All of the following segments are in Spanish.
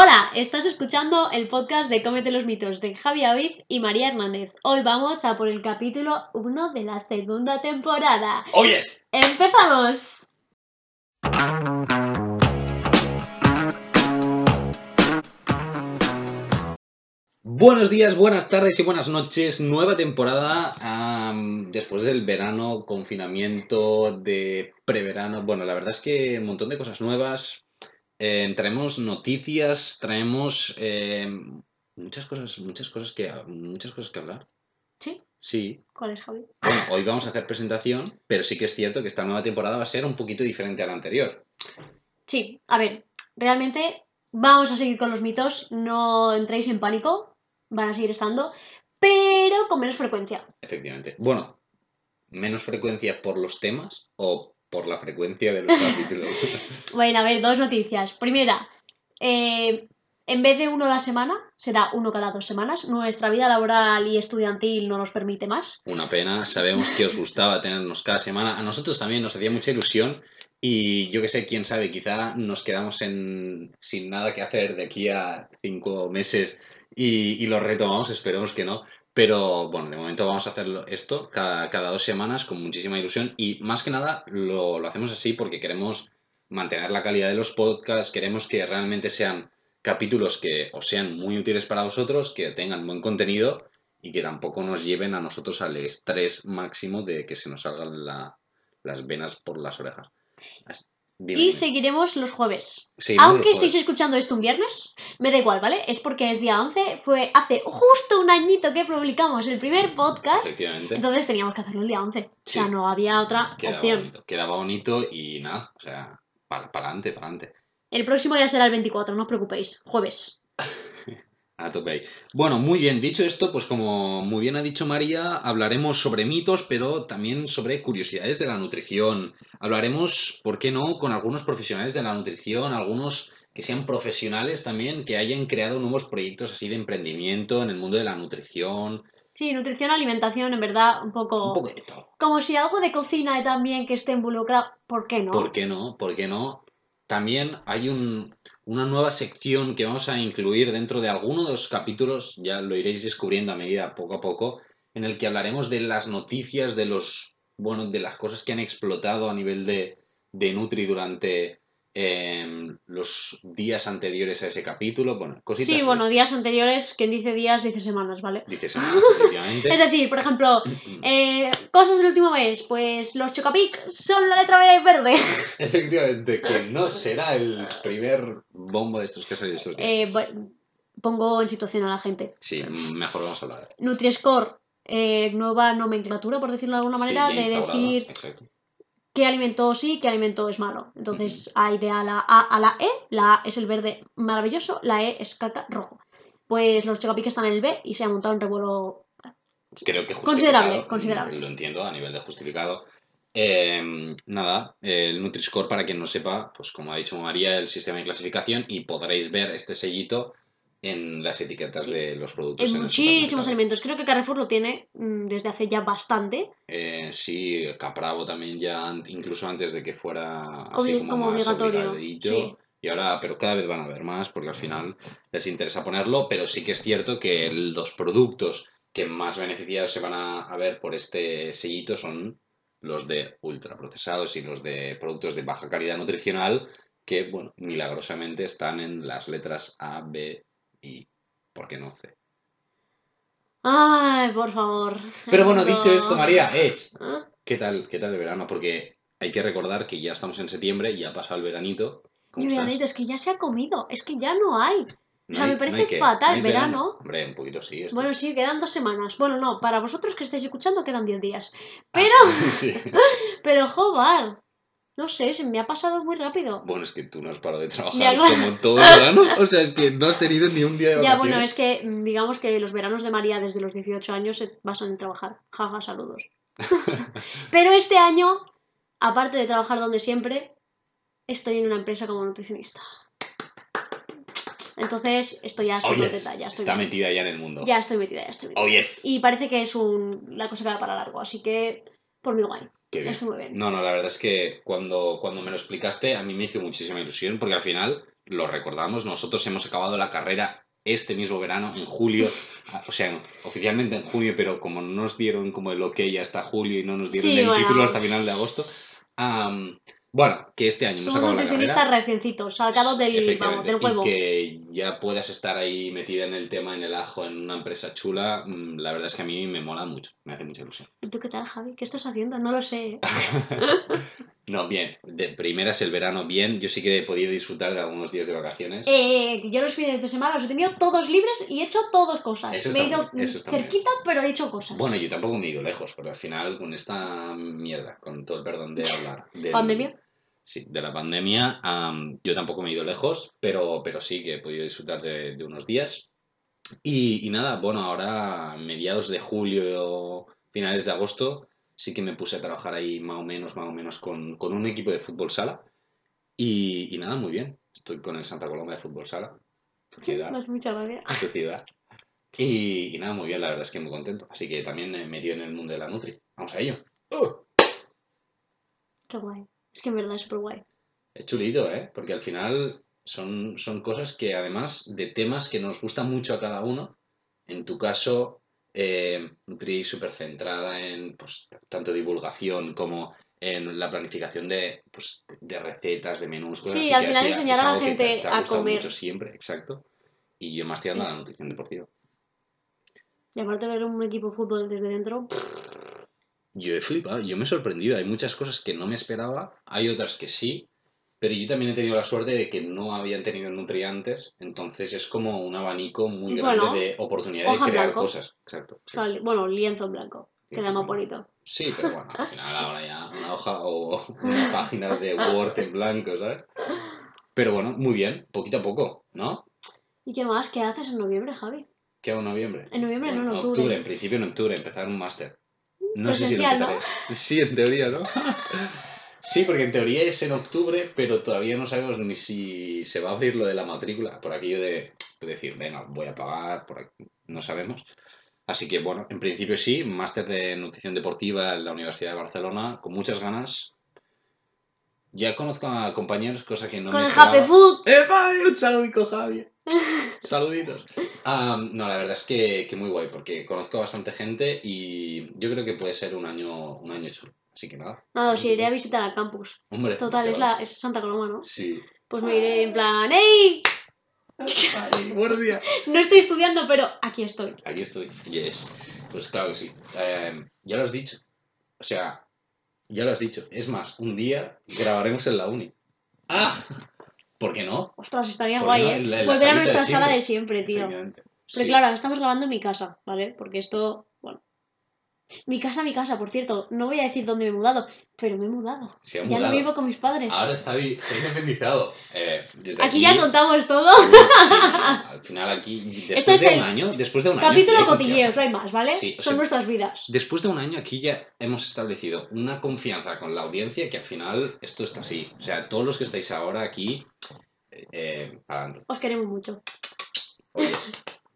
Hola, estás escuchando el podcast de Cómete los mitos de Javi Avid y María Hernández. Hoy vamos a por el capítulo 1 de la segunda temporada. ¡Oh, yes! ¡Empezamos! Buenos días, buenas tardes y buenas noches. Nueva temporada después del verano, confinamiento, de preverano. Bueno, la verdad es que un montón de cosas nuevas. Eh, traemos noticias, traemos eh, muchas cosas, muchas cosas que, muchas cosas que hablar. ¿Sí? Sí. ¿Cuál es, Javi? Bueno, hoy vamos a hacer presentación, pero sí que es cierto que esta nueva temporada va a ser un poquito diferente a la anterior. Sí, a ver, realmente vamos a seguir con los mitos, no entréis en pánico, van a seguir estando, pero con menos frecuencia. Efectivamente. Bueno, menos frecuencia por los temas o por la frecuencia de los capítulos. Bueno, a ver, dos noticias. Primera, eh, en vez de uno a la semana, será uno cada dos semanas. Nuestra vida laboral y estudiantil no nos permite más. Una pena, sabemos que os gustaba tenernos cada semana. A nosotros también nos hacía mucha ilusión y yo que sé, quién sabe, quizá nos quedamos en, sin nada que hacer de aquí a cinco meses y, y lo retomamos, esperemos que no. Pero bueno, de momento vamos a hacerlo esto cada, dos semanas con muchísima ilusión y más que nada lo, hacemos así porque queremos mantener la calidad de los podcasts, queremos que realmente sean capítulos que os sean muy útiles para vosotros, que tengan buen contenido y que tampoco nos lleven a nosotros al estrés máximo de que se nos salgan la- las venas por las orejas. Así- Y seguiremos los jueves. Aunque estéis escuchando esto un viernes, me da igual, ¿vale? Es porque es día 11, fue hace justo un añante que publicamos el primer podcast, Efectivamente. entonces teníamos que hacerlo el día 11. O sea, Sí. no había otra Quedaba opción. bonito, quedaba bonito y nada, o sea, para adelante, para adelante. El próximo ya será el 24, no os preocupéis, jueves. A tope ahí. Bueno, muy bien. Dicho esto, pues como muy bien ha dicho María, hablaremos sobre mitos, pero también sobre curiosidades de la nutrición. Hablaremos, ¿por qué no?, con algunos profesionales de la nutrición, algunos que sean profesionales también, que hayan creado nuevos proyectos así de emprendimiento en el mundo de la nutrición. Sí, nutrición, alimentación, en verdad, un poco... Un poco de todo. Como si algo de cocina también que esté involucrado, ¿por qué no? ¿Por qué no? ¿Por qué no? También hay un- una nueva sección que vamos a incluir dentro de alguno de los capítulos, ya lo iréis descubriendo a medida, poco a poco, en el que hablaremos de las noticias, de los, bueno, de las cosas que han explotado a nivel de, de Nutri durante em, los días anteriores a ese capítulo. Bueno, cositas. Sí, bueno, días anteriores, quien dice días dice semanas, ¿vale? Dices, efectivamente. Es decir, por ejemplo, eh, cosas del último mes, pues los Chocapic son la letra B verde. Efectivamente, que no será el primer bombo de estos que ha salido estos días. Eh, bueno, pongo en situación a la gente. Sí, mejor vamos a hablar. Nutri-Score, eh, nueva nomenclatura, por decirlo de alguna manera, Sí, de decir exacto. Qué alimento sí, qué alimento es malo. Entonces hay de a la A a la E, la A es el verde maravilloso, la E es caca rojo. Pues los Chocapic están en el B y se ha montado un revuelo. Creo que Considerable, considerable. Lo entiendo a nivel de justificado. Eh, nada, el Nutri-Score, para quien no sepa, pues como ha dicho María, el sistema de clasificación y podréis ver este sellito en las etiquetas Sí. de los productos. En el muchísimos alimentos. Creo que Carrefour lo tiene mm, desde hace ya bastante. Eh, sí, Capravo también ya, incluso antes de que fuera así como, como más obligatorio, sí. Y ahora, pero cada vez van a haber más porque al final les interesa ponerlo, pero sí que es cierto que los productos que más beneficiados se van a, a ver por este sellito son los de ultraprocesados y los de productos de baja calidad nutricional que, bueno, milagrosamente están en las letras A, B y, ¿por qué no C? Ay, por favor. Pero bueno, No. dicho esto, María, eh, ¿Ah? ¿Qué tal, qué tal el verano? Porque hay que recordar que ya estamos en septiembre, ya ha pasado el veranito. ¿Cómo Y veranito, es que ya se ha comido, es que ya no hay. No sea, hay- me parece fatal, hay verano. Hombre, un poquito sí. esto. Bueno, sí, quedan dos semanas. Bueno, no, para vosotros que estáis escuchando quedan 10 días. Ah, Pero, sí. pero, joder, no sé, se me ha pasado muy rápido. Bueno, es que tú no has parado de trabajar Ya, como todo el verano. O sea, es que no has tenido ni un día de Ya, vacaciones. bueno, es que mm, digamos que los veranos de María desde los 18 años se basan en trabajar. Jaja, saludos. Pero este año, aparte de trabajar donde siempre, estoy en una empresa como nutricionista. Entonces, estoy ya estoy Oh, yes. contenta, ya estoy Está bien. metida ya en el mundo. Ya estoy metida, ya estoy metida. Oh, yes. Y parece que es un... la cosa que va para largo, así que por mi guay. Qué bien. Estoy muy bien. No, no, la verdad es que cuando, cuando me lo explicaste a mí me hizo muchísima ilusión porque al final lo recordamos, nosotros hemos acabado la carrera este mismo verano, en julio, o sea, oficialmente en junio, pero como no nos dieron como el ok hasta julio y no nos dieron Sí, el bueno. título hasta final de agosto, bueno, que este año Somos acabado la nutricionistas carrera. reciéncitos, sacados del, vamos, del huevo. Y que ya puedas estar ahí metida en el tema, en el ajo, en una empresa chula, mm, la verdad es que a mí me mola mucho, me hace mucha ilusión. ¿Y tú qué tal, Javi? ¿Qué estás haciendo? No lo sé. No, bien, de primeras el verano bien, yo sí que he podido disfrutar de algunos días de vacaciones. Eh, yo los fines de semana los he tenido todos libres y he hecho todas cosas. Eso Me he ido cerquita, pero he hecho cosas. Bueno, yo tampoco me he ido lejos, porque al final con esta mierda, con todo el perdón de hablar. del- ¿Pandemia? Sí, de la pandemia, yo tampoco me he ido lejos, pero, pero sí que he podido disfrutar de, de unos días. Y, y nada, bueno, ahora mediados de julio, finales de agosto, sí que me puse a trabajar ahí más o menos, más o menos con, con un equipo de fútbol sala. Y, y nada, muy bien. Estoy con el Santa Coloma de fútbol sala. Tu ciudad Me hace mucha tu ciudad. Y, y nada, muy bien, la verdad es que muy contento. Así que también eh, me dio en el mundo de la Nutri. Vamos a ello. ¡Uh! Qué guay. Es que en verdad es súper guay. Es chulito, ¿eh? Porque al final son, son cosas que además de temas que nos gustan mucho a cada uno. En tu caso, eh, Nutri súper centrada en pues, tanto divulgación como en la planificación de, pues, de recetas, de menús, cosas Sí, así al final enseñar a la te- gente te ha a comer. mucho siempre, exacto. Y yo más tirando a la nutrición deportiva. Y aparte de ver un equipo de fútbol desde dentro, Yo he flipado, yo me he sorprendido. Hay muchas cosas que no me esperaba, hay otras que sí, pero yo también he tenido la suerte de que no habían tenido nutrientes, entonces es como un abanico muy grande Bueno, de oportunidad de crear blanco. cosas. Exacto. sí. bueno, lienzo en blanco. Queda más bonito. Sí, pero bueno, al final ahora ya una hoja o una página de Word en blanco, ¿sabes? Pero bueno, muy bien, poquito a poco, ¿no? ¿Y qué más? ¿Qué haces en noviembre, Javi? ¿Qué hago en noviembre? En noviembre, no, en Bueno, octubre. en principio en octubre, empezar un máster. No sé si lo Presencial, ¿no? Sí, en teoría, ¿no? Sí, porque en teoría es en octubre, pero todavía no sabemos ni si se va a abrir lo de la matrícula, por aquello de decir, venga, voy a pagar, por aquí, no sabemos. Así que bueno, en principio sí, máster de nutrición deportiva en la Universidad de Barcelona, con muchas ganas. Ya conozco a compañeros, cosa que no Con me el esperaba. Happy Food. ¡Epa! Un saludico, Javi. Saluditos. No, la verdad es que, que muy guay, porque conozco a bastante gente y yo creo que puede ser un año, un año chulo. Así que nada. Nada, si iré a visitar al campus. Hombre, Total, es, la, es Santa Coloma, ¿no? Sí. Pues me iré en plan, ¡Ey! Ay, buenos días. No estoy estudiando, pero aquí estoy. Aquí estoy. Yes. Pues claro que sí. Eh, ya lo has dicho. O sea, ya lo has dicho. Es más, un día grabaremos en la uni. ¡Ah! ¿Por qué no? Ostras, estaría ¿Por guay, no? ¿eh? Volver a de nuestra sala de siempre, tío. Pero Sí. claro, estamos grabando en mi casa, ¿vale? Porque esto. Mi casa, mi casa, por cierto. No voy a decir dónde me he mudado, pero me he mudado. Ya no vivo con mis padres. Ahora está ha independizado. Eh, desde Aquí ya contamos todo. Sí, al final aquí, después Esto es de un año, después de un año... Capítulo hay cotilleos, no hay más, ¿vale? Son sea- nuestras vidas. Después de un año aquí ya hemos establecido una confianza con la audiencia que al final esto está así. O sea, todos los que estáis ahora aquí, eh, eh, adelante. Os queremos mucho. Oye,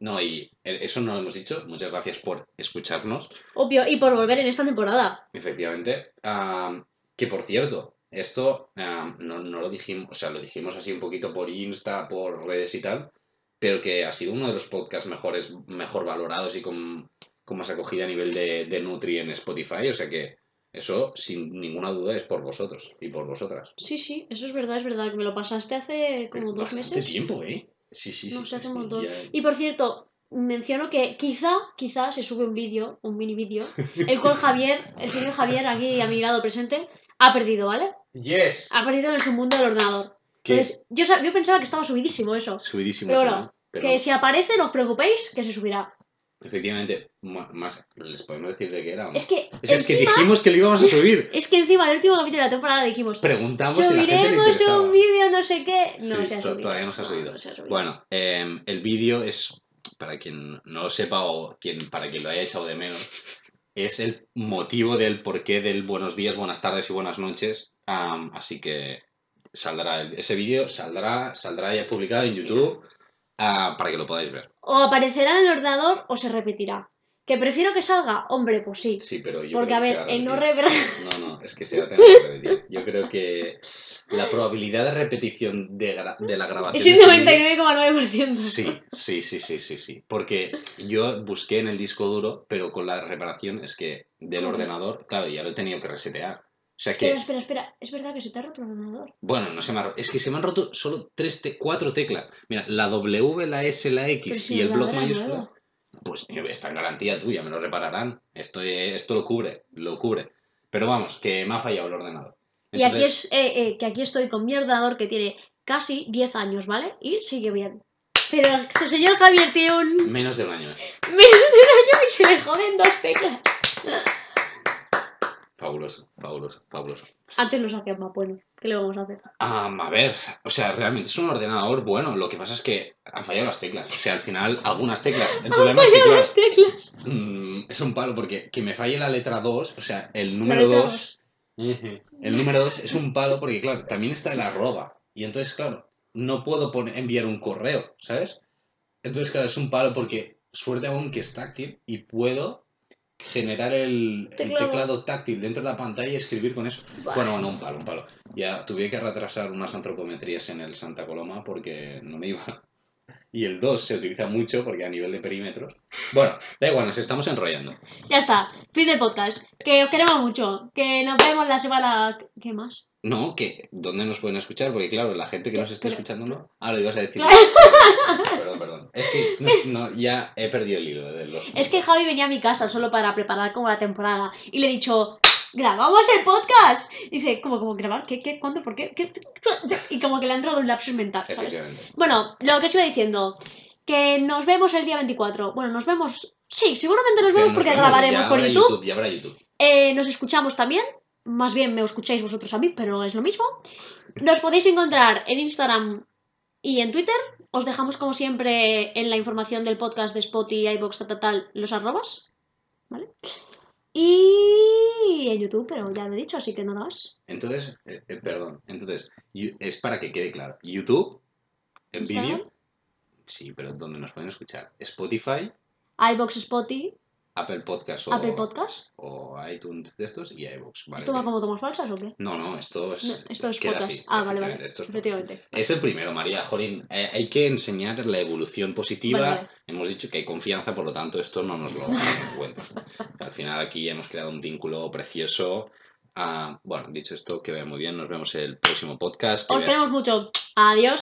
no, y eh, eso no lo hemos dicho. Muchas gracias por escucharnos, Obvio, y por volver en esta temporada. efectivamente. Ah, que por cierto, esto ah, no, no lo dijimos, o sea, lo dijimos así un poquito por Insta, por redes y tal, pero que ha sido uno de los podcasts mejores, mejor valorados y con, con más acogida a nivel de, de Nutri en Spotify. O sea que eso, sin ninguna duda, es por vosotros y por vosotras. Sí, sí, eso es verdad, es verdad. Que me lo pasaste hace como dos Bastante meses. tiempo, ¿eh? Sí, sí, sí. No sé, hace sí, un montón. ya- Y por cierto, menciono que quizá, quizá se sube un vídeo, un mini vídeo, el cual Javier, el señor Javier, aquí a mi lado presente, ha perdido, ¿vale? Yes. Ha perdido en su mundo del ordenador. Que Entonces, yo, yo pensaba que estaba subidísimo eso. subidísimo. Pero eso, bueno, ¿no? Pero Que si aparece, no os preocupéis, que se subirá. Efectivamente, más, les podemos decir de qué era. Es que, es que dijimos que lo íbamos a subir. es que encima, el último capítulo de la temporada dijimos, Preguntamos si a la gente le subiremos un vídeo, no sé qué. No Sí, se ha subido. todavía no se ha subido. no se ha subido. Bueno, eh, el vídeo es, para quien no lo sepa o quien, para quien lo haya echado de menos, es el motivo del porqué del buenos días, buenas tardes y buenas noches. Am, así que saldrá el- ese vídeo, saldrá, saldrá ya publicado en YouTube ah, para que lo podáis ver. O aparecerá en el ordenador o se repetirá. ¿Que prefiero que salga? Hombre, pues sí. Sí, pero yo Porque, creo a que ver, a el no repetir. No, no, es que se va a tener que repetir. Yo creo que la probabilidad de repetición de, gra- de la grabación. Es vídeo- 99,9%. Sí, sí, sí, sí, sí, sí. Porque yo busqué en el disco duro, pero con la reparación es que del ordenador, claro, ya lo he tenido que resetear. Sea Espera, que, espera, espera. Es verdad que se te ha roto el ordenador. bueno, no se me ha roto. Es que se me han roto solo tres, te- cuatro teclas. Mira, la W, la S, la X si y el bloc mayúsculo. nuevo. Pues está en garantía tuya, me lo repararán. Esto, esto lo cubre, lo cubre. Pero vamos, que me ha fallado el ordenador. Y aquí Entonces, es eh, eh, que aquí estoy con mi ordenador que tiene casi 10 años, ¿vale? Y sigue bien. Pero el señor Javier tiene un Menos de un año. menos de un año y se le joden dos teclas. Fabuloso, fabuloso, fabuloso. Antes los hacían más buenos. ¿Qué le vamos a hacer? Am, a ver, o sea, realmente es un ordenador bueno. Lo que pasa es que han fallado las teclas. O sea, al final, algunas teclas. El problema es que, claro, las teclas. mm, es un palo porque que me falle la letra 2, o sea, el número letra 2. El número 2 es un palo porque, claro, también está el arroba. Y entonces, claro, no puedo poner, enviar un correo, ¿sabes? Entonces, claro, es un palo porque suerte aún que es táctil y puedo generar el, el Teclado. táctil dentro de la pantalla y escribir con eso. Vale. Bueno, bueno, un palo, un palo. Ya tuve que retrasar unas antropometrías en el Santa Coloma porque no me iba. Y el 2 se utiliza mucho porque a nivel de perímetros. Bueno, da igual, nos estamos enrollando. Ya está. Fin del podcast. Que os queremos mucho. Que nos vemos la semana. ¿Qué más? No, que ¿dónde nos pueden escuchar? Porque claro, la gente que nos Pero- escuchando no. Ah, lo ibas a decir. Claro. Perdón, perdón. Es que no, no, ya he perdido el hilo de los. Es que Javi venía a mi casa solo para preparar como la temporada. Y le he dicho, grabamos el podcast. Y dice, ¿cómo, cómo grabar? ¿Qué, qué, cuándo, por qué? ¿Qué? Y como que le ha entrado un lapsus mental, ¿sabes? Bueno, lo que os iba diciendo, que nos vemos el día 24. Bueno, nos vemos. Sí, seguramente nos vemos nos porque vemos, grabaremos ya por habrá YouTube. Ya habrá YouTube. Eh, nos escuchamos también. Más bien me escucháis vosotros a mí, pero es lo mismo. Nos podéis encontrar en Instagram y en Twitter. Os dejamos como siempre en la información del podcast de Spotify, tal, tal, tal, los arrobas. ¿Vale? Y en YouTube, pero ya lo he dicho, así que nada más. Entonces, eh, eh, perdón. Entonces, es para que quede claro. YouTube, en vídeo. Sí, pero ¿dónde nos pueden escuchar? Spotify, iVoox, Spotify, Apple Podcast o, Apple Podcast. o iTunes de estos y iVoox. ¿vale? ¿Esto va como tomas falsas o qué? No, no, esto es. No, esto es queda así, ah, vale, vale. esto es Efectivamente. Es el primero, María. Jolín, eh, hay que enseñar la evolución positiva. Vale. Hemos dicho que hay confianza, por lo tanto, esto no nos lo cuenta. Al final, aquí hemos creado un vínculo precioso. Ah, bueno, dicho esto, que vaya muy bien. Nos vemos el próximo podcast. Os vea- queremos mucho. Adiós.